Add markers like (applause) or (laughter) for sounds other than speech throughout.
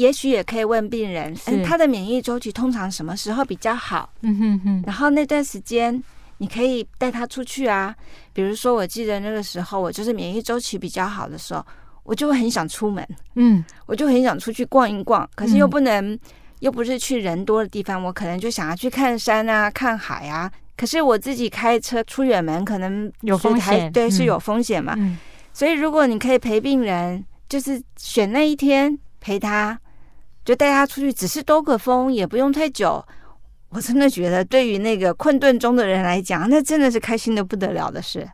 也许也可以问病人，嗯，他的免疫周期通常什么时候比较好？嗯哼哼。然后那段时间你可以带他出去啊，比如说我记得那个时候我就是免疫周期比较好的时候，我就会很想出门，嗯，我就很想出去逛一逛，可是又不能，又不是去人多的地方，我可能就想要去看山啊，看海啊。可是我自己开车出远门，可能有风险，对，是有风险嘛。嗯。所以如果你可以陪病人，就是选那一天陪他，就带他出去，只是兜个风，也不用太久。我真的觉得，对于那个困顿中的人来讲，那真的是开心的不得了的事。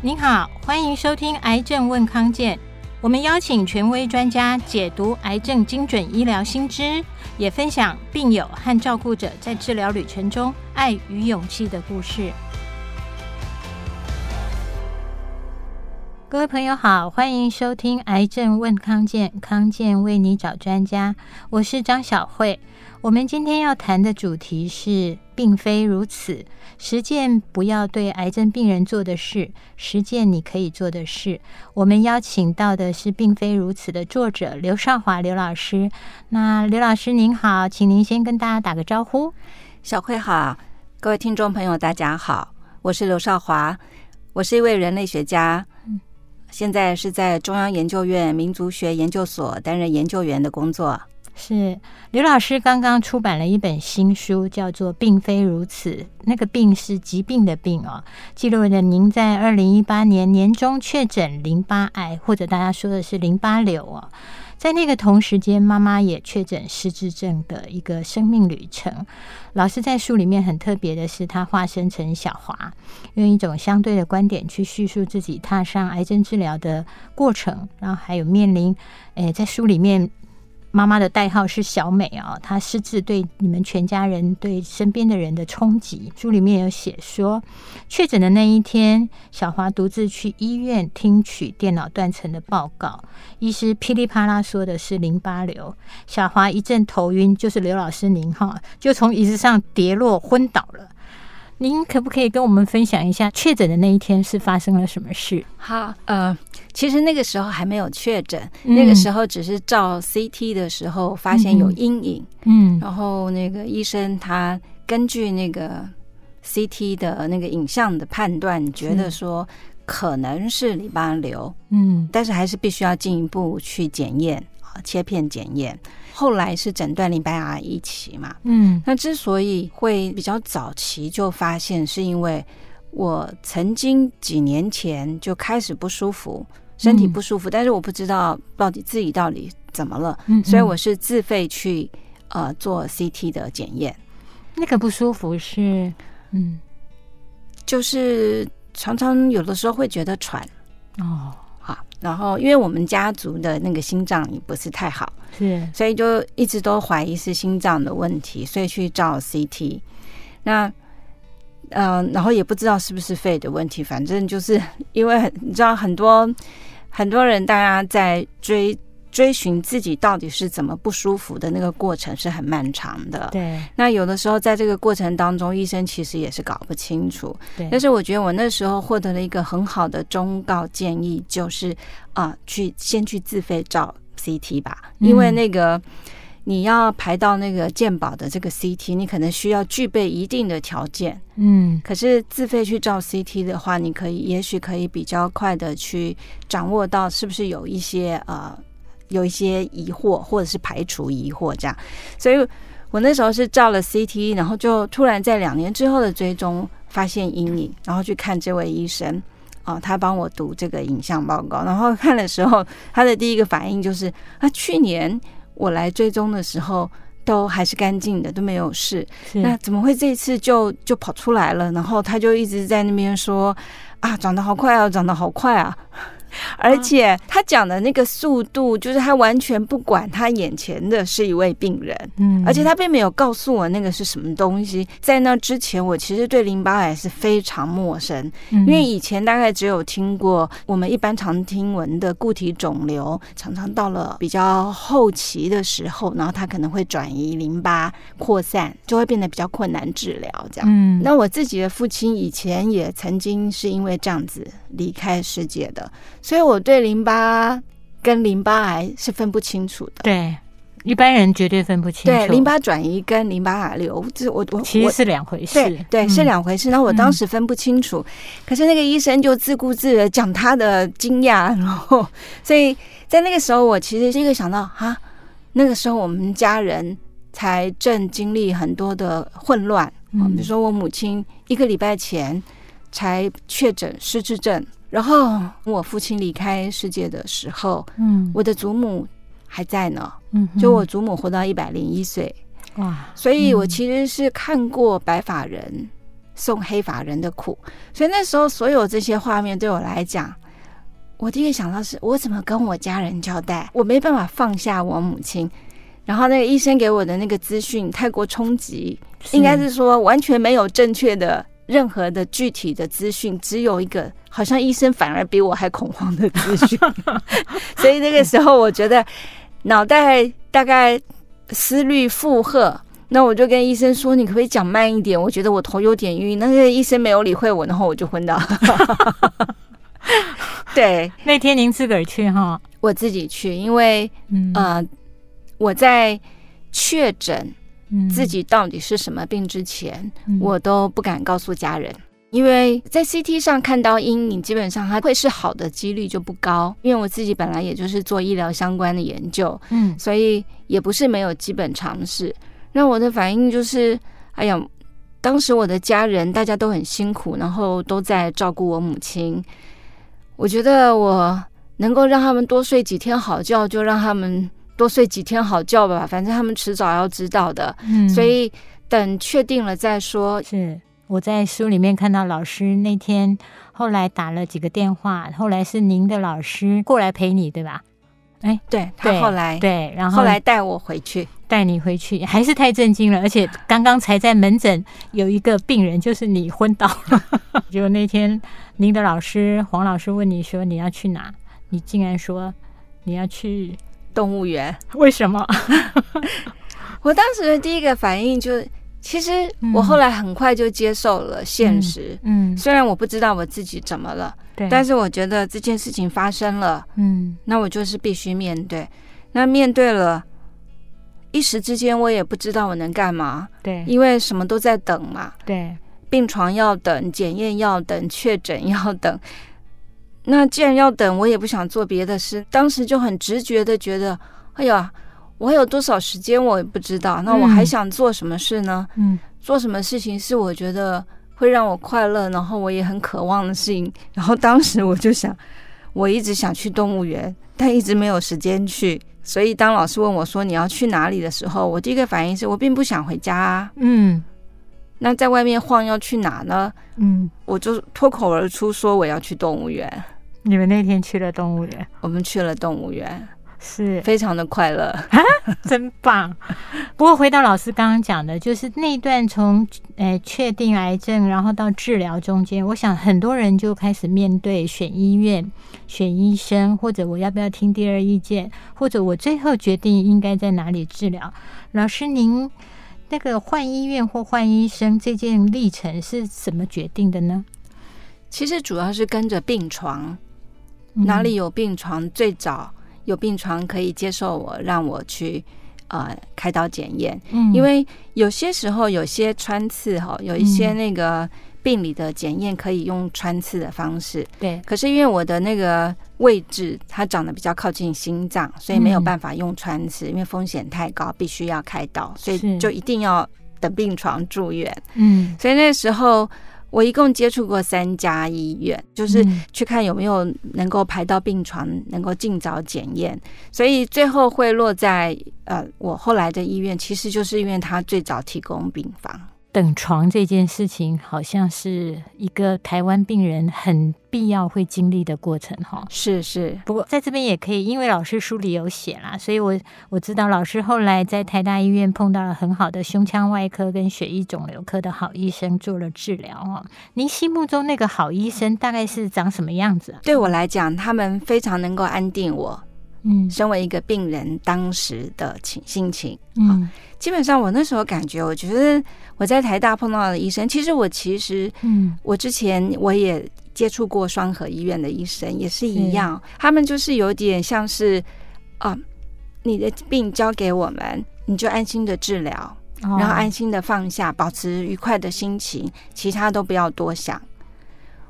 您好，欢迎收听《癌症问康健》，我们邀请权威专家解读癌症精准医疗新知，也分享病友和照顾者在治疗旅程中爱与勇气的故事。各位朋友好，欢迎收听《癌症问康健》，康健为你找专家，我是张小慧。我们今天要谈的主题是，并非如此。实践不要对癌症病人做的事，实践你可以做的事。我们邀请到的是《并非如此》的作者刘少华刘老师。那刘老师您好，请您先跟大家打个招呼。小慧好，各位听众朋友大家好，我是刘少华，我是一位人类学家，现在是在中央研究院民族学研究所担任研究员的工作。是刘老师刚刚出版了一本新书，叫做《并非如此》。那个“病”是疾病的“病”哦，记录了您在二零一八年年中确诊淋巴癌，或者大家说的是淋巴瘤哦。在那个同时间，妈妈也确诊失智症的一个生命旅程。老师在书里面很特别的是，他化身成小华，用一种相对的观点去叙述自己踏上癌症治疗的过程，然后还有面临，诶，在书里面。妈妈的代号是小美啊，她失智对你们全家人、对身边的人的冲击，书里面有写说，确诊的那一天，小华独自去医院听取电脑断层的报告，医师噼里啪啦说的是淋巴瘤，小华一阵头晕，就是刘老师您哈，就从椅子上跌落昏倒了。您可不可以跟我们分享一下确诊的那一天是发生了什么事？好，呃，其实那个时候还没有确诊，嗯、那个时候只是照 CT 的时候发现有阴影，嗯，然后那个医生他根据那个 CT 的那个影像的判断，觉得说可能是淋巴瘤，嗯，但是还是必须要进一步去检验啊，切片检验。后来是诊断淋巴癌一期嘛，嗯，那之所以会比较早期就发现，是因为我曾经几年前就开始不舒服，身体不舒服，嗯、但是我不知道到底自己到底怎么了，嗯，所以我是自费去呃做 CT 的检验。那个不舒服是，嗯，就是常常有的时候会觉得喘，哦。然后，因为我们家族的那个心脏也不是太好，是，所以就一直都怀疑是心脏的问题，所以去照 CT。那，嗯、呃，然后也不知道是不是肺的问题，反正就是因为很你知道很多很多人，大家在追。追寻自己到底是怎么不舒服的那个过程是很漫长的。对，那有的时候在这个过程当中，医生其实也是搞不清楚。对，但是我觉得我那时候获得了一个很好的忠告建议，就是啊、呃，去先去自费照 CT 吧，因为那个你要排到那个健保的这个 CT，你可能需要具备一定的条件。嗯，可是自费去照 CT 的话，你可以也许可以比较快的去掌握到是不是有一些呃。有一些疑惑，或者是排除疑惑这样，所以我那时候是照了 CT，然后就突然在两年之后的追踪发现阴影，然后去看这位医生啊，他帮我读这个影像报告，然后看的时候，他的第一个反应就是啊，去年我来追踪的时候都还是干净的，都没有事，那怎么会这一次就就跑出来了？然后他就一直在那边说啊，长得好快啊，长得好快啊。(laughs) 而且他讲的那个速度，就是他完全不管他眼前的是一位病人，嗯，而且他并没有告诉我那个是什么东西。在那之前，我其实对淋巴癌是非常陌生，因为以前大概只有听过我们一般常听闻的固体肿瘤，常常到了比较后期的时候，然后他可能会转移淋巴扩散，就会变得比较困难治疗。这样，嗯，那我自己的父亲以前也曾经是因为这样子离开世界的，所以我对淋巴跟淋巴癌是分不清楚的。对，一般人绝对分不清楚。对，淋巴转移跟淋巴癌瘤，这我我其实是两回事。对，对，是两回事。那、嗯、我当时分不清楚，可是那个医生就自顾自的讲他的惊讶，然后所以在那个时候，我其实是一个想到哈，那个时候我们家人才正经历很多的混乱。嗯，比如说我母亲一个礼拜前。才确诊失智症，然后我父亲离开世界的时候，嗯，我的祖母还在呢，嗯，就我祖母活到一百零一岁，哇，所以我其实是看过白发人送黑发人的苦，所以那时候所有这些画面对我来讲，我第一个想到是我怎么跟我家人交代，我没办法放下我母亲，然后那个医生给我的那个资讯太过冲击，应该是说完全没有正确的。任何的具体的资讯，只有一个，好像医生反而比我还恐慌的资讯，(laughs) 所以那个时候我觉得脑袋大概思虑负荷，那我就跟医生说：“你可不可以讲慢一点？”我觉得我头有点晕。那个医生没有理会我，然后我就昏倒了。(laughs) 对，那天您自个儿去哈？我自己去，因为嗯、呃，我在确诊。自己到底是什么病之前，我都不敢告诉家人，因为在 CT 上看到阴影，基本上它会是好的几率就不高。因为我自己本来也就是做医疗相关的研究，嗯，所以也不是没有基本常识。那我的反应就是，哎呀，当时我的家人大家都很辛苦，然后都在照顾我母亲。我觉得我能够让他们多睡几天好觉，就让他们。多睡几天好觉吧，反正他们迟早要知道的。嗯，所以等确定了再说。是我在书里面看到老师那天后来打了几个电话，后来是您的老师过来陪你，对吧？哎，对，他后来对，然后后来带我回去，带你回去，还是太震惊了。而且刚刚才在门诊有一个病人，就是你昏倒了。(laughs) 就那天您的老师黄老师问你说你要去哪，你竟然说你要去。动物园？为什么？(laughs) 我当时的第一个反应就是，其实我后来很快就接受了现实。嗯，嗯，虽然我不知道我自己怎么了，对，但是我觉得这件事情发生了，嗯，那我就是必须面对。那面对了，一时之间我也不知道我能干嘛，对，因为什么都在等嘛，对，病床要等，检验要等，确诊要等。那既然要等，我也不想做别的事。当时就很直觉的觉得，哎呀，我还有多少时间我也不知道。那我还想做什么事呢？嗯，做什么事情是我觉得会让我快乐，然后我也很渴望的事情。然后当时我就想，我一直想去动物园，但一直没有时间去。所以当老师问我说你要去哪里的时候，我第一个反应是我并不想回家啊。嗯。那在外面晃要去哪呢？嗯，我就脱口而出说我要去动物园。你们那天去了动物园？我们去了动物园，是非常的快乐，真棒。不过回到老师刚刚讲的，就是那段从呃确定癌症，然后到治疗中间，我想很多人就开始面对选医院、选医生，或者我要不要听第二意见，或者我最后决定应该在哪里治疗。老师，您那个换医院或换医生这件历程是怎么决定的呢？其实主要是跟着病床。哪里有病床，最早有病床可以接受我，让我去呃开刀检验。嗯，因为有些时候有些穿刺哈，有一些那个病理的检验可以用穿刺的方式。对，可是因为我的那个位置它长得比较靠近心脏，所以没有办法用穿刺，因为风险太高，必须要开刀，所以就一定要等病床住院。嗯，所以那时候。我一共接触过三家医院，就是去看有没有能够排到病床，能够尽早检验。所以最后会落在呃，我后来的医院，其实就是因为他最早提供病房。等床这件事情，好像是一个台湾病人很必要会经历的过程哈。是是，不过在这边也可以，因为老师书里有写啦，所以我我知道老师后来在台大医院碰到了很好的胸腔外科跟血液肿瘤科的好医生做了治疗哦。您心目中那个好医生大概是长什么样子啊？对我来讲，他们非常能够安定我。嗯，身为一个病人，当时的情心情，嗯，基本上我那时候感觉，我觉得我在台大碰到的医生，其实我其实，嗯，我之前我也接触过双河医院的医生，也是一样，他们就是有点像是，啊，你的病交给我们，你就安心的治疗，然后安心的放下，保持愉快的心情，其他都不要多想。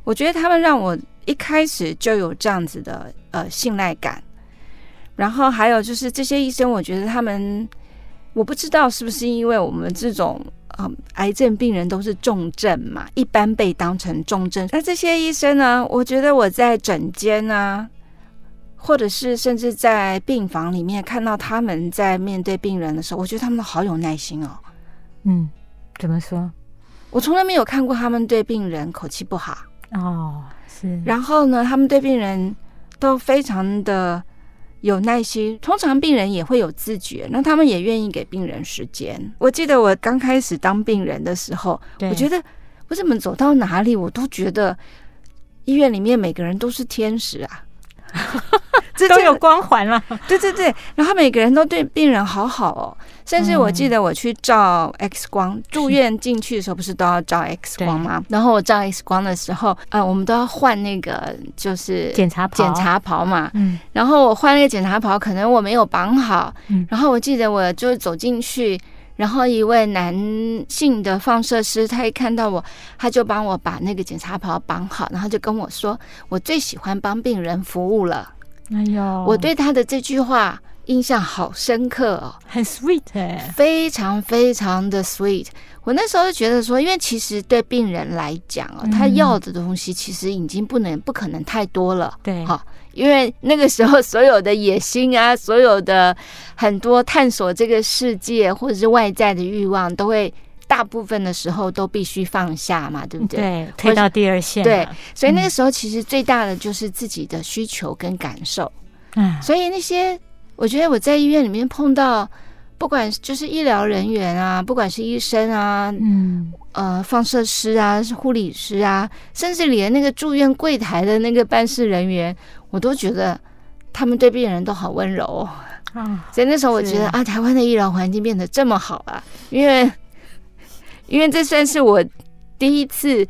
我觉得他们让我一开始就有这样子的呃信赖感。然后还有就是这些医生，我觉得他们，我不知道是不是因为我们这种呃癌症病人都是重症嘛，一般被当成重症。那这些医生呢，我觉得我在诊间啊，或者是甚至在病房里面看到他们在面对病人的时候，我觉得他们都好有耐心哦。嗯，怎么说？我从来没有看过他们对病人口气不好哦。是。然后呢，他们对病人都非常的。有耐心，通常病人也会有自觉，那他们也愿意给病人时间。我记得我刚开始当病人的时候，我觉得我怎么走到哪里，我都觉得医院里面每个人都是天使啊。(laughs) 这都有光环了，(laughs) 对对对，然后每个人都对病人好好哦，甚至我记得我去照 X 光，住院进去的时候不是都要照 X 光吗？然后我照 X 光的时候，呃，我们都要换那个就是检查袍，检查袍嘛，嗯，然后我换那个检查袍，可能我没有绑好，然后我记得我就走进去。然后一位男性的放射师，他一看到我，他就帮我把那个检查袍绑好，然后就跟我说：“我最喜欢帮病人服务了。”哎呦，我对他的这句话印象好深刻哦，很 sweet 哎，非常非常的 sweet。我那时候就觉得说，因为其实对病人来讲哦，他要的东西其实已经不能不可能太多了，对，哈。因为那个时候，所有的野心啊，所有的很多探索这个世界或者是外在的欲望，都会大部分的时候都必须放下嘛，对不对？对，推到第二线。对，所以那个时候其实最大的就是自己的需求跟感受。嗯，所以那些我觉得我在医院里面碰到，不管就是医疗人员啊，不管是医生啊，嗯，呃，放射师啊，是护理师啊，甚至连那个住院柜台的那个办事人员。我都觉得他们对病人都好温柔啊，所以那时候我觉得啊，台湾的医疗环境变得这么好啊，因为因为这算是我第一次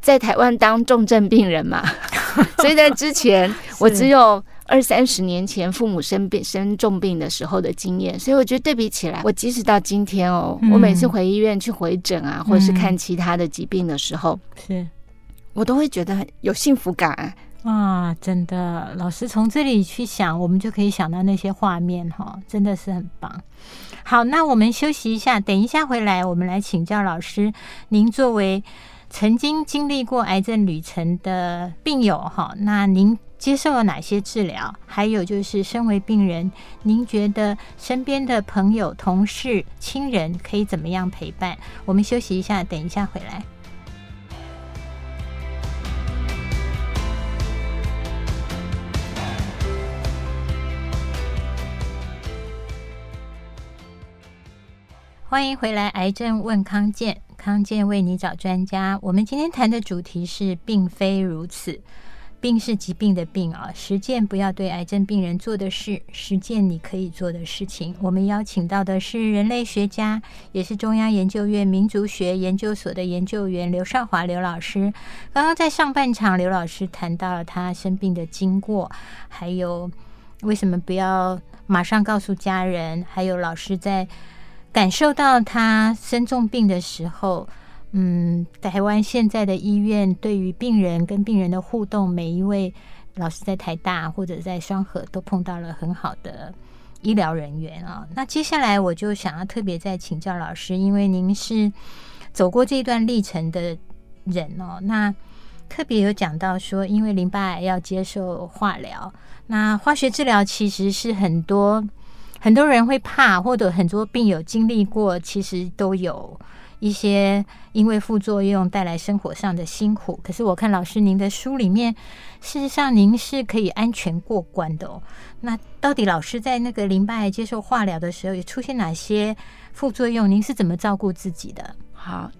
在台湾当重症病人嘛，(laughs) 所以在之前我只有二三十年前父母生病生重病的时候的经验，所以我觉得对比起来，我即使到今天哦，我每次回医院去回诊啊，或者是看其他的疾病的时候，是我都会觉得很有幸福感。啊，真的，老师从这里去想，我们就可以想到那些画面哈，真的是很棒。好，那我们休息一下，等一下回来，我们来请教老师。您作为曾经经历过癌症旅程的病友哈，那您接受了哪些治疗？还有就是，身为病人，您觉得身边的朋友、同事、亲人可以怎么样陪伴？我们休息一下，等一下回来。欢迎回来，癌症问康健，康健为你找专家。我们今天谈的主题是，并非如此，病是疾病的病啊。十件不要对癌症病人做的事，十件你可以做的事情。我们邀请到的是人类学家，也是中央研究院民族学研究所的研究员刘少华刘老师。刚刚在上半场，刘老师谈到了他生病的经过，还有为什么不要马上告诉家人，还有老师在。感受到他生重病的时候，嗯，台湾现在的医院对于病人跟病人的互动，每一位老师在台大或者在双和都碰到了很好的医疗人员啊。那接下来我就想要特别再请教老师，因为您是走过这段历程的人哦，那特别有讲到说，因为淋巴癌要接受化疗，那化学治疗其实是很多。很多人会怕，或者很多病友经历过，其实都有一些因为副作用带来生活上的辛苦。可是我看老师您的书里面，事实上您是可以安全过关的哦。那到底老师在那个淋巴癌接受化疗的时候，也出现哪些副作用？您是怎么照顾自己的？好，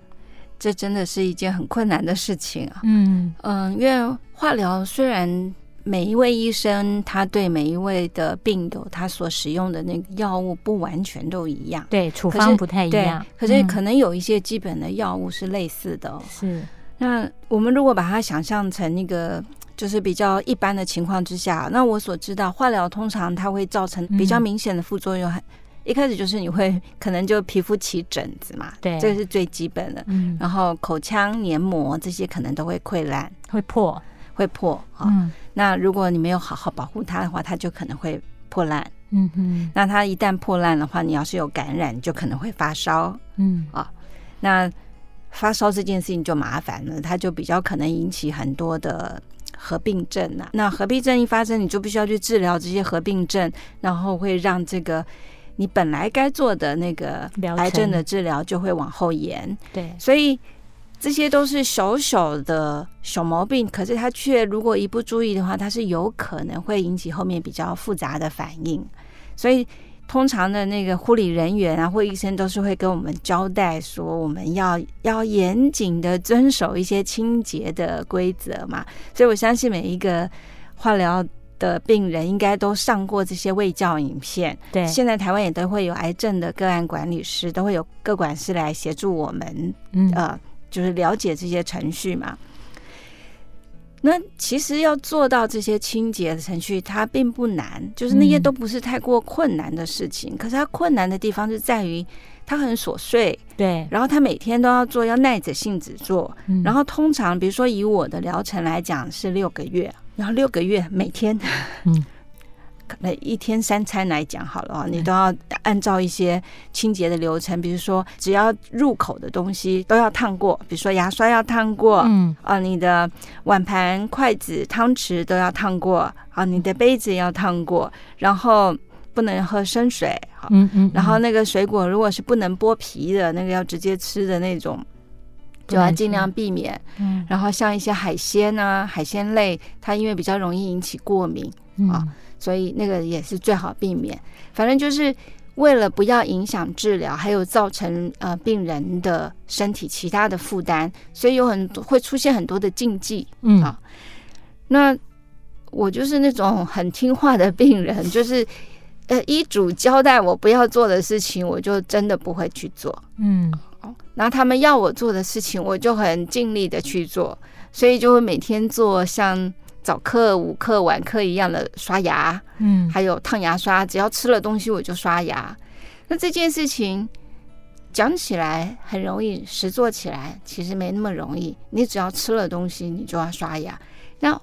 这真的是一件很困难的事情啊。嗯嗯，因为化疗虽然。每一位医生，他对每一位的病友，他所使用的那个药物不完全都一样，对，处方不太一样。可是可能有一些基本的药物是类似的哦。是。那我们如果把它想象成那个，就是比较一般的情况之下，那我所知道，化疗通常它会造成比较明显的副作用。嗯。一开始就是你会可能就皮肤起疹子嘛，对，这个是最基本的。嗯。然后口腔黏膜这些可能都会溃烂，会破。会破啊，嗯，那如果你没有好好保护它的话，它就可能会破烂。嗯哼，那它一旦破烂的话，你要是有感染，就可能会发烧。嗯啊，那发烧这件事情就麻烦了，它就比较可能引起很多的合并症啊。那合并症一发生，你就必须要去治疗这些合并症，然后会让这个你本来该做的那个癌症的治疗就会往后延。对，所以。这些都是小小的小毛病，可是它却如果一不注意的话，它是有可能会引起后面比较复杂的反应。所以通常的那个护理人员啊，或医生都是会跟我们交代说，我们要要严谨的遵守一些清洁的规则嘛。所以我相信每一个化疗的病人应该都上过这些卫教影片。对，现在台湾也都会有癌症的个案管理师，都会有个管师来协助我们。嗯，呃。就是了解这些程序嘛。那其实要做到这些清洁的程序，它并不难，就是那些都不是太过困难的事情。可是它困难的地方是在于它很琐碎，对。然后它每天都要做，要耐着性子做。然后通常，比如说以我的疗程来讲是六个月，然后六个月每天，嗯。那一天三餐来讲好了啊，你都要按照一些清洁的流程，比如说只要入口的东西都要烫过，比如说牙刷要烫过，嗯。啊，你的碗盘、筷子、汤匙都要烫过啊，你的杯子要烫过，然后不能喝生水，嗯嗯，然后那个水果如果是不能剥皮的，那个要直接吃的那种，就要尽量避免。嗯，然后像一些海鲜啊，海鲜类，它因为比较容易引起过敏啊。所以那个也是最好避免，反正就是为了不要影响治疗，还有造成呃病人的身体其他的负担，所以有很多会出现很多的禁忌，嗯啊。那我就是那种很听话的病人，(laughs) 就是呃医嘱交代我不要做的事情，我就真的不会去做，嗯。然后他们要我做的事情，我就很尽力的去做，所以就会每天做像。早课、午课、晚课一样的刷牙，嗯，还有烫牙刷，只要吃了东西我就刷牙。那这件事情讲起来很容易，实做起来其实没那么容易。你只要吃了东西，你就要刷牙。那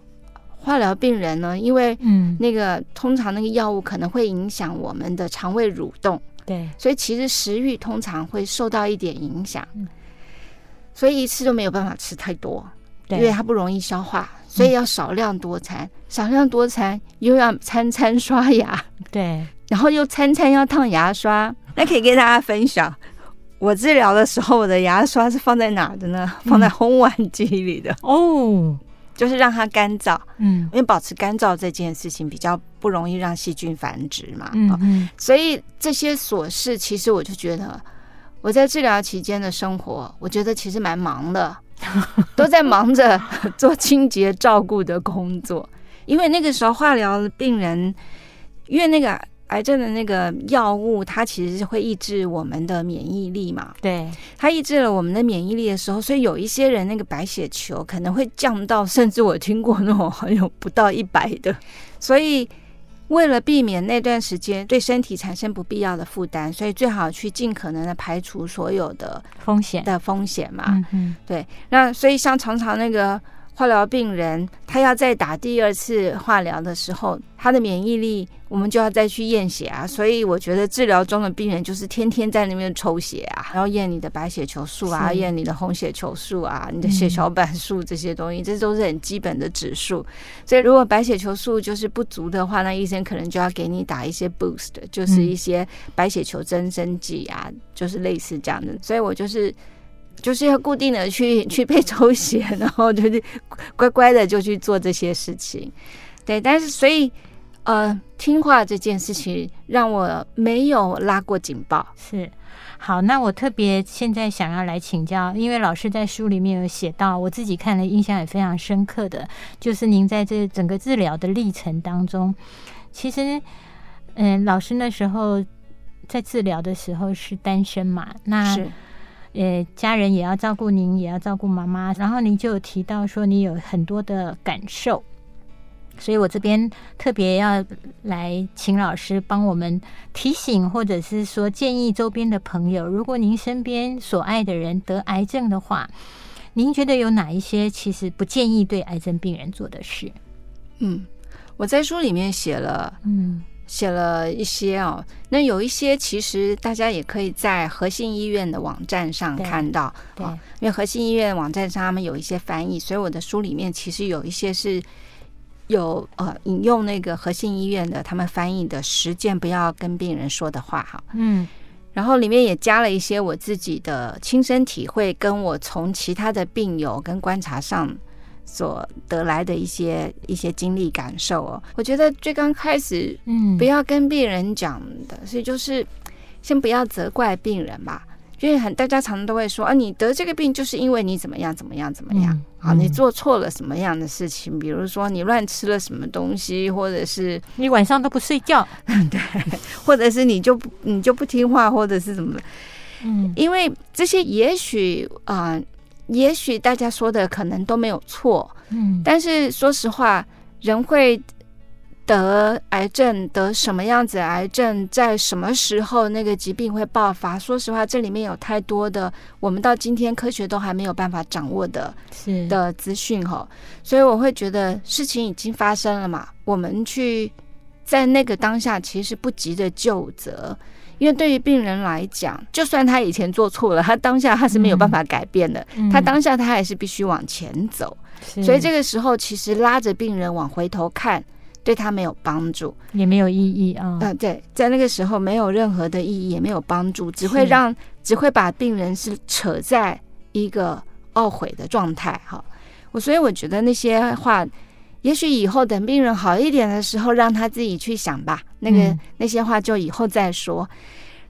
化疗病人呢？因为嗯，那个通常那个药物可能会影响我们的肠胃蠕动，对，所以其实食欲通常会受到一点影响，所以一次都没有办法吃太多，因为它不容易消化。所以要少量多餐，嗯、少量多餐又要餐餐刷牙，对，然后又餐餐要烫牙刷。那可以跟大家分享，我治疗的时候，我的牙刷是放在哪的呢？嗯、放在烘碗机里的哦，就是让它干燥。嗯，因为保持干燥这件事情比较不容易让细菌繁殖嘛。嗯，嗯，所以这些琐事，其实我就觉得我在治疗期间的生活，我觉得其实蛮忙的。(laughs) 都在忙着 (laughs) 做清洁照顾的工作，因为那个时候化疗的病人，因为那个癌症的那个药物，它其实是会抑制我们的免疫力嘛。对，它抑制了我们的免疫力的时候，所以有一些人那个白血球可能会降到，甚至我听过那种好像不到一百的，所以。为了避免那段时间对身体产生不必要的负担，所以最好去尽可能的排除所有的风险的风险嘛。嗯嗯，对。那所以像常常那个。化疗病人，他要再打第二次化疗的时候，他的免疫力，我们就要再去验血啊。所以我觉得治疗中的病人就是天天在那边抽血啊，然后验你的白血球数啊，验你的红血球数啊，你的血小板数这些东西，这都是很基本的指数。所以如果白血球数就是不足的话，那医生可能就要给你打一些 boost，就是一些白血球增生剂啊，就是类似这样的。所以我就是。就是要固定的去 (laughs) 去被抽血，然后就是乖乖的就去做这些事情。对，但是所以呃，听话这件事情让我没有拉过警报。是。好，那我特别现在想要来请教，因为老师在书里面有写到，我自己看了印象也非常深刻的，就是您在这整个治疗的历程当中，其实，嗯，老师那时候在治疗的时候是单身嘛，那是呃，家人也要照顾您，也要照顾妈妈，然后您就有提到说你有很多的感受。所以我这边特别要来请老师帮我们提醒，或者是说建议周边的朋友，如果您身边所爱的人得癌症的话，您觉得有哪一些其实不建议对癌症病人做的事？嗯，我在书里面写了，嗯，写了一些哦。那有一些其实大家也可以在核心医院的网站上看到，因为核心医院网站上他们有一些翻译，所以我的书里面其实有一些是。有呃引用那个核心医院的他们翻译的十件不要跟病人说的话哈，嗯，然后里面也加了一些我自己的亲身体会，跟我从其他的病友跟观察上所得来的一些一些经历感受哦。我觉得最刚开始，嗯，不要跟病人讲的，所以就是先不要责怪病人吧。因为很大家常常都会说啊，你得这个病就是因为你怎么样怎么样。怎么样啊，你做错了什么样的事情，比如说你乱吃了什么东西，或者是你晚上都不睡觉，(laughs) 对，或者是你就你就不听话，或者是怎么的，嗯，因为这些也许啊，也许大家说的可能都没有错，嗯，但是说实话，人会。得癌症，得什么样子癌症，在什么时候那个疾病会爆发？说实话，这里面有太多的我们到今天科学都还没有办法掌握的是的资讯哈，所以我会觉得事情已经发生了嘛，我们去在那个当下其实不急着救责，因为对于病人来讲，就算他以前做错了，他当下他是没有办法改变的，嗯、他当下他还是必须往前走，所以这个时候其实拉着病人往回头看。对他没有帮助，也没有意义啊。嗯、呃，对，在那个时候没有任何的意义，也没有帮助，只会让只会把病人是扯在一个懊悔的状态。哈，我所以我觉得那些话，也许以后等病人好一点的时候，让他自己去想吧。那个、嗯、那些话就以后再说。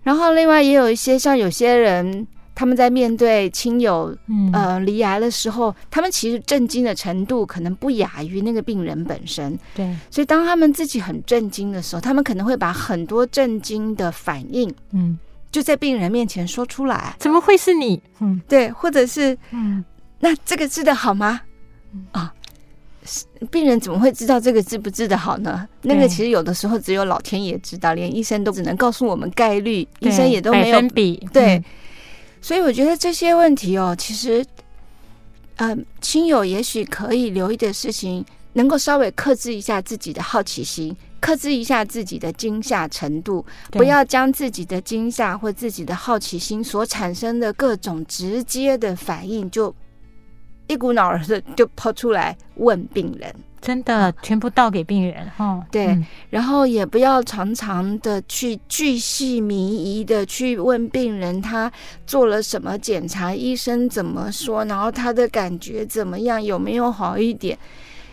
然后另外也有一些像有些人。他们在面对亲友呃离癌的时候，他们其实震惊的程度可能不亚于那个病人本身。对，所以当他们自己很震惊的时候，他们可能会把很多震惊的反应，嗯，就在病人面前说出来。怎么会是你？嗯，对，或者是嗯，那这个治的好吗？啊，病人怎么会知道这个治不治得好呢？那个其实有的时候只有老天爷知道，连医生都只能告诉我们概率，医生也都没有比。对。所以我觉得这些问题哦，其实，呃，亲友也许可以留意的事情，能够稍微克制一下自己的好奇心，克制一下自己的惊吓程度，不要将自己的惊吓或自己的好奇心所产生的各种直接的反应，就一股脑儿的就抛出来问病人。真的全部倒给病人哈，对，嗯、然后也不要常常的去巨细靡遗的去问病人他做了什么检查，医生怎么说，然后他的感觉怎么样，有没有好一点？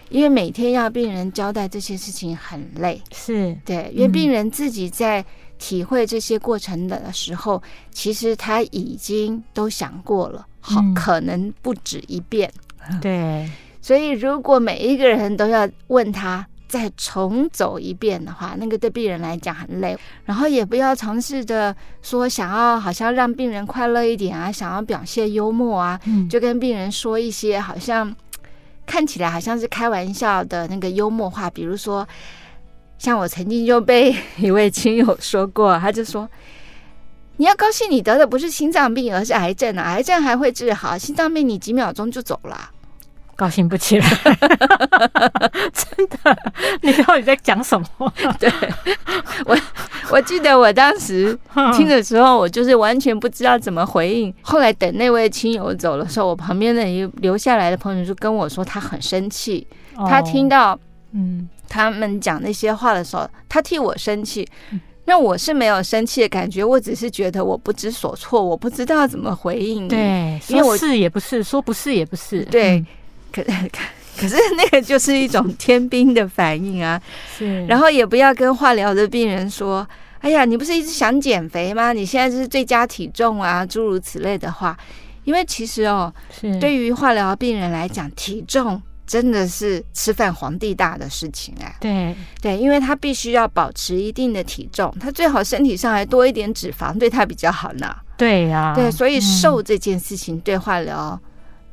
因为每天要病人交代这些事情很累，是。对，因为病人自己在体会这些过程的时候，嗯、其实他已经都想过了，好，可能不止一遍，嗯、(laughs) 对。所以，如果每一个人都要问他再重走一遍的话，那个对病人来讲很累。然后也不要尝试着说想要好像让病人快乐一点啊，想要表现幽默啊，就跟病人说一些好像看起来好像是开玩笑的那个幽默话。比如说，像我曾经就被 (laughs) 一位亲友说过，他就说：“你要高兴，你得的不是心脏病，而是癌症啊！癌症还会治好，心脏病你几秒钟就走了。”高兴不起来，(laughs) 真的，你到底在讲什么？(laughs) 对，我，我记得我当时 (laughs) 听的时候，我就是完全不知道怎么回应。后来等那位亲友走的时候，我旁边的一留下来的朋友就跟我说，他很生气，他听到嗯他们讲那些话的时候，他替我生气。那我是没有生气的感觉，我只是觉得我不知所措，我不知道怎么回应。对，因为我是也不是，说不是也不是。对，嗯、可可可是那个就是一种天兵的反应啊。是，然后也不要跟化疗的病人说：“哎呀，你不是一直想减肥吗？你现在就是最佳体重啊，诸如此类的话。”因为其实哦，是对于化疗病人来讲，体重。真的是吃饭皇帝大的事情啊！对对，因为他必须要保持一定的体重，他最好身体上还多一点脂肪，对他比较好呢。对呀、啊，对，所以瘦这件事情对化疗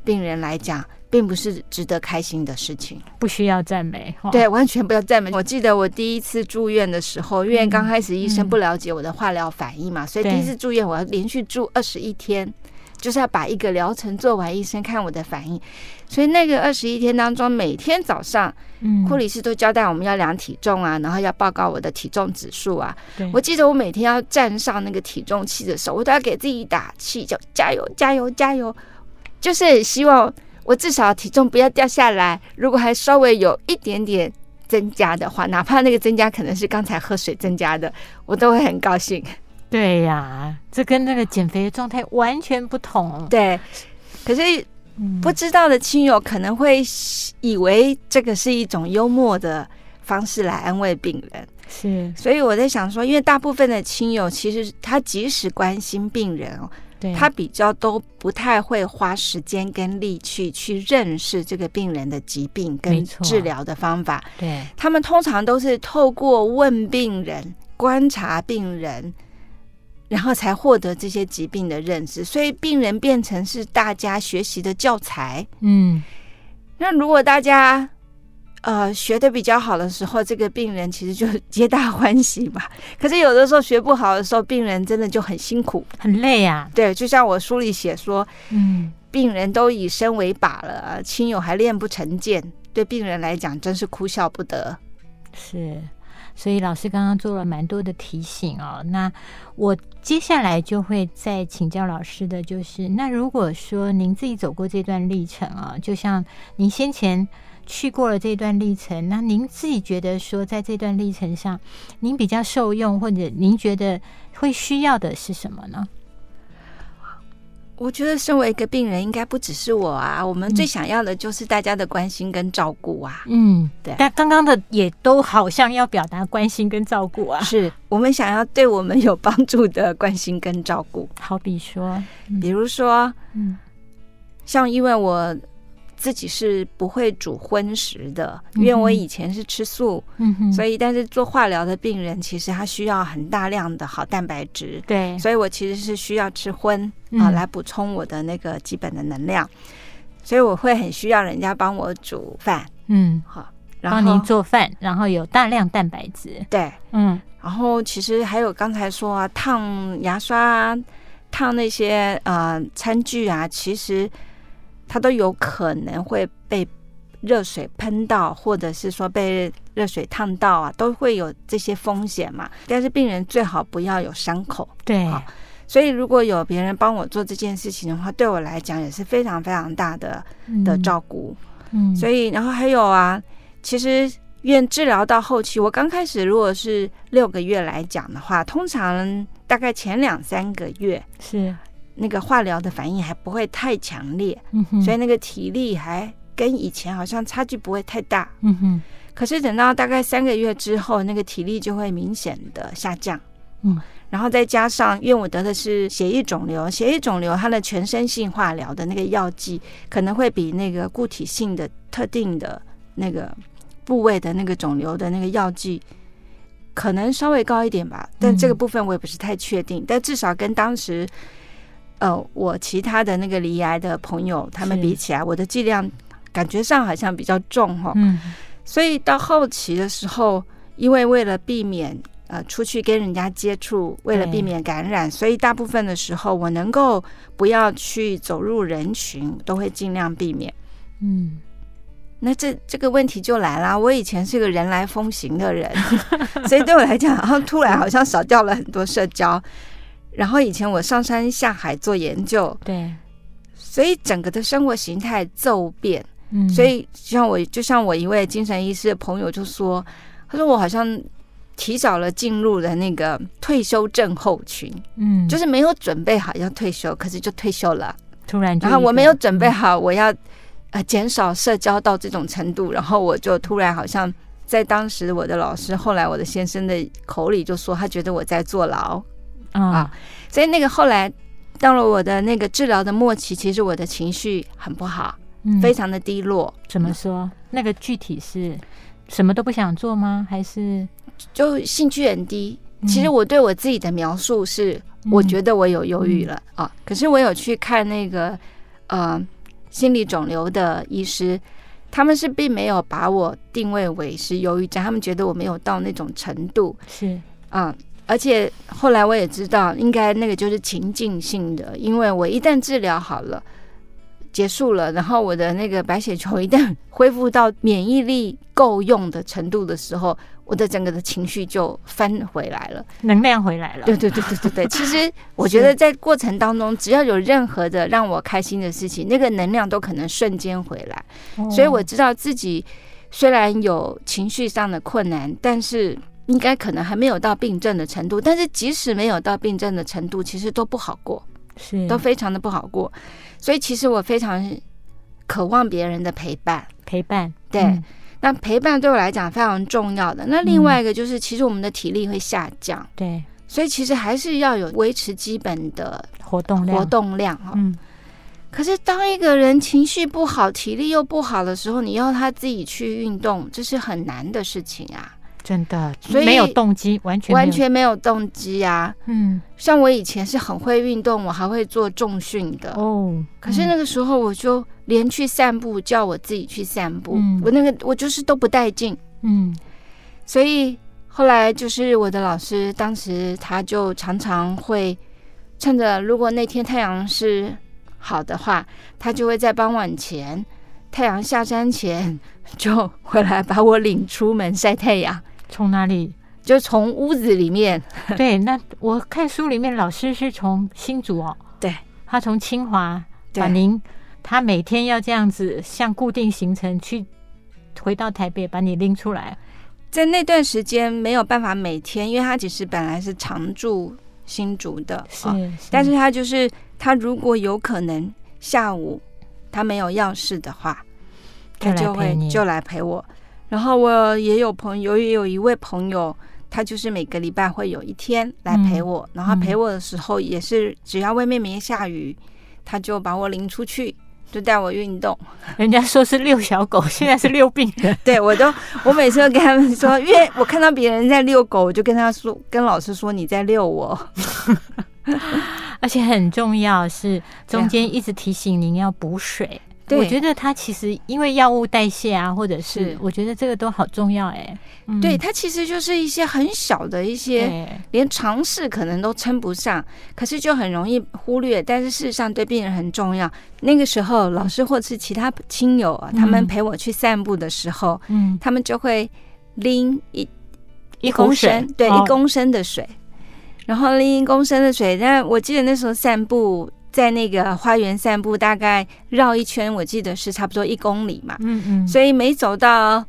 病人来讲，并不是值得开心的事情。不需要赞美，对，完全不要赞美。我记得我第一次住院的时候，因为刚开始医生不了解我的化疗反应嘛，所以第一次住院我要连续住二十一天。就是要把一个疗程做完，医生看我的反应。所以那个二十一天当中，每天早上，嗯，护理师都交代我们要量体重啊，然后要报告我的体重指数啊。我记得我每天要站上那个体重器的时候，我都要给自己打气，就加油，加油，加油。就是希望我至少体重不要掉下来，如果还稍微有一点点增加的话，哪怕那个增加可能是刚才喝水增加的，我都会很高兴。对呀，这跟那个减肥的状态完全不同。对，可是不知道的亲友可能会以为这个是一种幽默的方式来安慰病人。是，所以我在想说，因为大部分的亲友其实他即使关心病人哦，他比较都不太会花时间跟力气去认识这个病人的疾病跟治疗的方法。对，他们通常都是透过问病人、观察病人。然后才获得这些疾病的认识，所以病人变成是大家学习的教材。嗯，那如果大家呃学的比较好的时候，这个病人其实就皆大欢喜吧。(laughs) 可是有的时候学不好的时候，病人真的就很辛苦，很累啊。对，就像我书里写说，嗯，病人都以身为靶了，亲友还练不成剑，对病人来讲真是哭笑不得。是。所以老师刚刚做了蛮多的提醒哦，那我接下来就会再请教老师的就是，那如果说您自己走过这段历程啊，就像您先前去过了这段历程，那您自己觉得说，在这段历程上，您比较受用或者您觉得会需要的是什么呢？我觉得身为一个病人，应该不只是我啊。我们最想要的就是大家的关心跟照顾啊。嗯，对。但刚刚的也都好像要表达关心跟照顾啊。是我们想要对我们有帮助的关心跟照顾。好比说，比如说，嗯，像因为我。自己是不会煮荤食的，因为我以前是吃素，嗯，所以但是做化疗的病人，其实他需要很大量的好蛋白质，对，所以我其实是需要吃荤啊来补充我的那个基本的能量，所以我会很需要人家帮我煮饭，嗯，好，然后帮您做饭，然后有大量蛋白质，对，嗯，然后其实还有刚才说啊，烫牙刷啊，烫那些呃餐具啊，其实。它都有可能会被热水喷到，或者是说被热水烫到啊，都会有这些风险嘛。但是病人最好不要有伤口，对。所以如果有别人帮我做这件事情的话，对我来讲也是非常非常大的的照顾。嗯，所以然后还有啊，其实院治疗到后期，我刚开始如果是六个月来讲的话，通常大概前两三个月是。那个化疗的反应还不会太强烈，嗯，所以那个体力还跟以前好像差距不会太大，嗯哼。可是等到大概三个月之后，那个体力就会明显的下降，嗯。然后再加上，因为我得的是血液肿瘤，血液肿瘤它的全身性化疗的那个药剂可能会比那个固体性的特定的那个部位的那个肿瘤的那个药剂可能稍微高一点吧，但这个部分我也不是太确定，嗯。但至少跟当时。呃，我其他的那个离癌的朋友，他们比起来，我的剂量感觉上好像比较重哈。嗯，所以到后期的时候，因为为了避免呃出去跟人家接触，为了避免感染，所以大部分的时候我能够不要去走入人群，都会尽量避免。嗯，那这这个问题就来了。我以前是个人来疯行的人，(laughs) 所以对我来讲，然后突然好像少掉了很多社交。然后以前我上山下海做研究，对，所以整个的生活形态骤变，嗯，所以像我就像我一位精神医师的朋友就说，他说我好像提早了进入了那个退休症候群，嗯，就是没有准备好要退休，可是就退休了，突然，然后我没有准备好我要呃减少社交到这种程度，然后我就突然好像在当时我的老师，后来我的先生的口里就说他觉得我在坐牢啊，所以那个后来到了我的那个治疗的末期，其实我的情绪很不好，非常的低落。怎么说？那个具体是什么都不想做吗？还是？就兴趣很低。其实我对我自己的描述是，我觉得我有忧郁了啊。可是我有去看那个呃心理肿瘤的医师，他们是并没有把我定位为是忧郁症，他们觉得我没有到那种程度。是啊，而且后来我也知道，应该那个就是情境性的，因为我一旦治疗好了。结束了，然后我的那个白血球一旦恢复到免疫力够用的程度的时候，我的整个的情绪就翻回来了，能量回来了。对对对对对对，其实我觉得在过程当中，只要有任何的让我开心的事情，那个能量都可能瞬间回来。所以我知道自己虽然有情绪上的困难，但是应该可能还没有到病症的程度。但是即使没有到病症的程度，其实都不好过，是都非常的不好过。所以其实我非常渴望别人的陪伴，陪伴，对，嗯、那陪伴对我来讲非常重要的。那另外一个就是，其实我们的体力会下降，对、嗯，所以其实还是要有维持基本的活动量，活动量哈。嗯，可是当一个人情绪不好、体力又不好的时候，你要他自己去运动，这是很难的事情啊。真的，所以没有动机，完全完全没有动机啊。嗯，像我以前是很会运动，我还会做重训的哦。可是那个时候，我就连去散步，叫我自己去散步，嗯、我那个我就是都不带劲。嗯，所以后来就是我的老师，当时他就常常会趁着如果那天太阳是好的话，他就会在傍晚前，太阳下山前就回来把我领出门晒太阳。从哪里？就从屋子里面。(laughs) 对，那我看书里面，老师是从新竹哦。对，他从清华把您，他每天要这样子，像固定行程去回到台北，把你拎出来。在那段时间没有办法每天，因为他其实本来是常住新竹的，是，是，但是他就是他如果有可能下午他没有要事的话，他就会就来陪我。然后我也有朋友，也有一位朋友，他就是每个礼拜会有一天来陪我。嗯、然后陪我的时候，也是只要外面没下雨，他就把我领出去，就带我运动。人家说是遛小狗，现在是遛病人。(laughs) 对，我都，我每次都跟他们说，因为我看到别人在遛狗，我就跟他说，跟老师说你在遛我。(laughs) 而且很重要是中间一直提醒您要补水。对我觉得它其实因为药物代谢啊，或者是我觉得这个都好重要哎、欸。嗯、对，它其实就是一些很小的一些，连尝试可能都称不上，可是就很容易忽略。但是事实上对病人很重要。那个时候老师或是其他亲友啊，他们陪我去散步的时候，嗯，他们就会拎一一公升，对，一公升的水，然后拎一公升的水。但我记得那时候散步。在那个花园散步，大概绕一圈，我记得是差不多一公里嘛。嗯嗯。所以每走到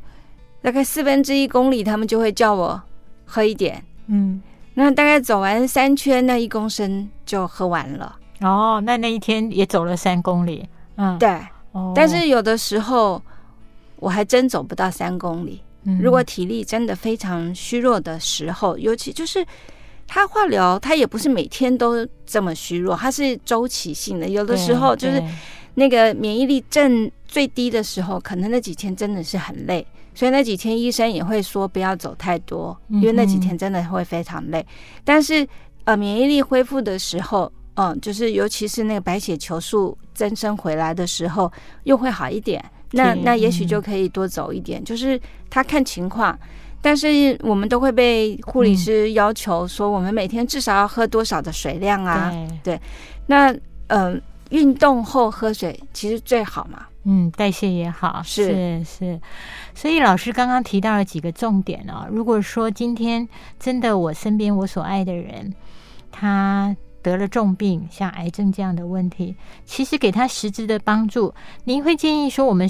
大概四分之一公里，他们就会叫我喝一点。嗯。那大概走完三圈，那一公升就喝完了。哦，那那一天也走了三公里。嗯，对。哦。但是有的时候我还真走不到三公里。嗯。如果体力真的非常虚弱的时候，尤其就是。他化疗，他也不是每天都这么虚弱，他是周期性的。有的时候就是那个免疫力正最低的时候，可能那几天真的是很累，所以那几天医生也会说不要走太多，因为那几天真的会非常累。但是呃，免疫力恢复的时候，嗯，就是尤其是那个白血球数增生回来的时候，又会好一点。那那也许就可以多走一点，就是他看情况。但是我们都会被护理师要求说，我们每天至少要喝多少的水量啊？嗯、对，那嗯，运动后喝水其实最好嘛。嗯，代谢也好。是是是，所以老师刚刚提到了几个重点哦。如果说今天真的我身边我所爱的人，他得了重病，像癌症这样的问题，其实给他实质的帮助，您会建议说我们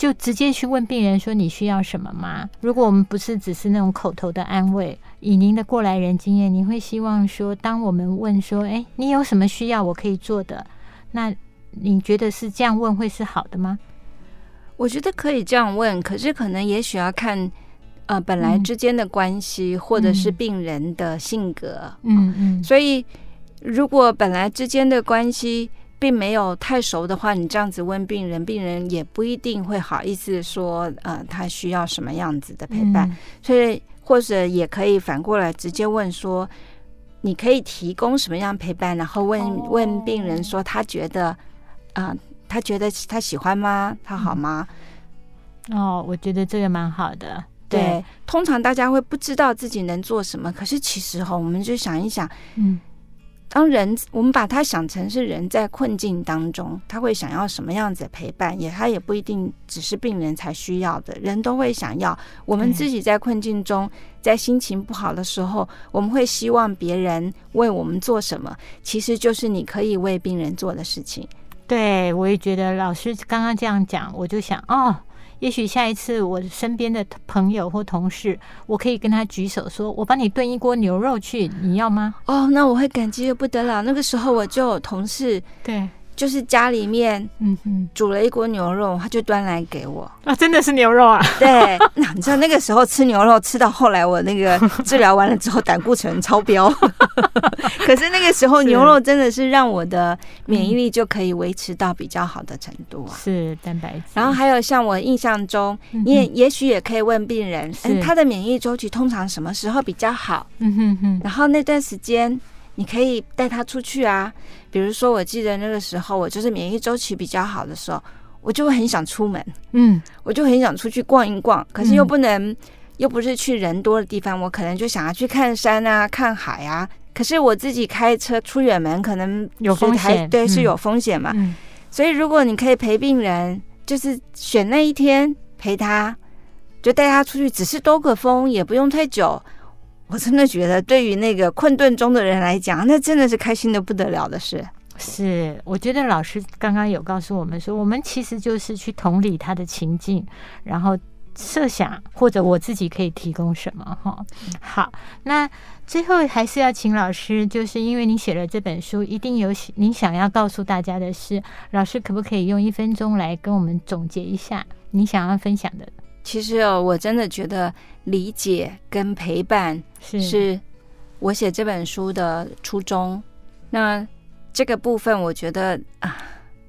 就直接去问病人说，你需要什么吗？如果我们不是只是那种口头的安慰，以您的过来人经验，您会希望说，当我们问说，哎，你有什么需要我可以做的？那你觉得是这样问会是好的吗？我觉得可以这样问，可是可能也许要看，呃，本来之间的关系，嗯、或者是病人的性格，嗯嗯。所以，如果本来之间的关系并没有太熟的话，你这样子问病人，病人也不一定会好意思说，呃，他需要什么样子的陪伴。嗯、所以，或者也可以反过来直接问说，你可以提供什么样陪伴？然后问问病人说，他觉得，啊、呃。他觉得他喜欢吗？他好吗？哦，我觉得这个蛮好的。对，对，通常大家会不知道自己能做什么，可是其实哈，我们就想一想，嗯，当人我们把他想成是人在困境当中，他会想要什么样子的陪伴？也他也不一定只是病人才需要的，人都会想要。我们自己在困境中，在心情不好的时候，我们会希望别人为我们做什么？其实就是你可以为病人做的事情。对，我也觉得老师刚刚这样讲，我就想哦，也许下一次我身边的朋友或同事，我可以跟他举手说，我帮你炖一锅牛肉去，你要吗？哦，那我会感激的不得了。那个时候我就有同事，对。就是家里面，嗯哼，煮了一锅牛肉，他就端来给我啊，真的是牛肉啊！对，(laughs) 那你知道那个时候吃牛肉吃到后来，我那个 (laughs) 治疗完了之后胆固醇超标，(laughs) 可是那个时候牛肉真的是让我的免疫力就可以维持到比较好的程度啊。是蛋白质，然后还有像我印象中，你也也许也可以问病人，嗯，他的免疫周期通常什么时候比较好？嗯哼哼，然后那段时间。你可以带他出去啊，比如说，我记得那个时候我就是免疫周期比较好的时候，我就会很想出门，嗯，我就很想出去逛一逛，可是又不能，又不是去人多的地方，我可能就想要去看山啊、看海啊。可是我自己开车出远门，可能有风险，对，是有风险嘛。所以如果你可以陪病人，就是选那一天陪他，就带他出去，只是兜个风，也不用太久。我真的觉得，对于那个困顿中的人来讲，那真的是开心的不得了的事。是，我觉得老师刚刚有告诉我们说，我们其实就是去同理他的情境，然后设想或者我自己可以提供什么哈。(laughs) 好，那最后还是要请老师，就是因为你写了这本书，一定有你想要告诉大家的是，老师可不可以用一分钟来跟我们总结一下你想要分享的？其实哦，我真的觉得理解跟陪伴是我写这本书的初衷。那这个部分，我觉得啊，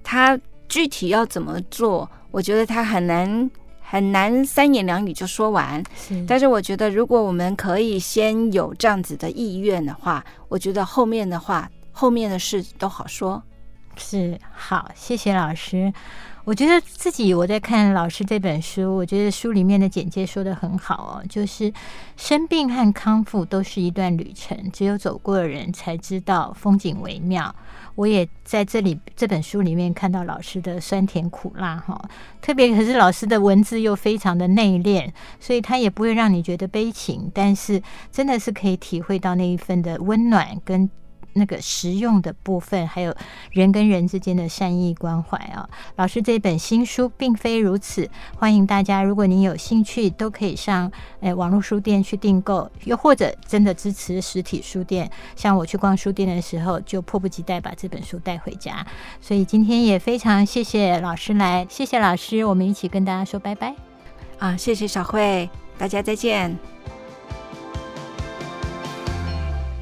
他具体要怎么做，我觉得他很难很难三言两语就说完。是，但是我觉得，如果我们可以先有这样子的意愿的话，我觉得后面的话，后面的事都好说。是，好，谢谢老师。我觉得自己我在看老师这本书，我觉得书里面的简介说得很好哦，就是生病和康复都是一段旅程，只有走过的人才知道风景微妙。我也在这里这本书里面看到老师的酸甜苦辣哈，特别可是老师的文字又非常的内敛，所以他也不会让你觉得悲情，但是真的是可以体会到那一份的温暖跟。那个实用的部分，还有人跟人之间的善意关怀啊。老师这本新书并非如此，欢迎大家，如果您有兴趣，都可以上诶、哎、网络书店去订购，又或者真的支持实体书店。像我去逛书店的时候，就迫不及待把这本书带回家。所以今天也非常谢谢老师来，谢谢老师，我们一起跟大家说拜拜啊！谢谢小慧，大家再见。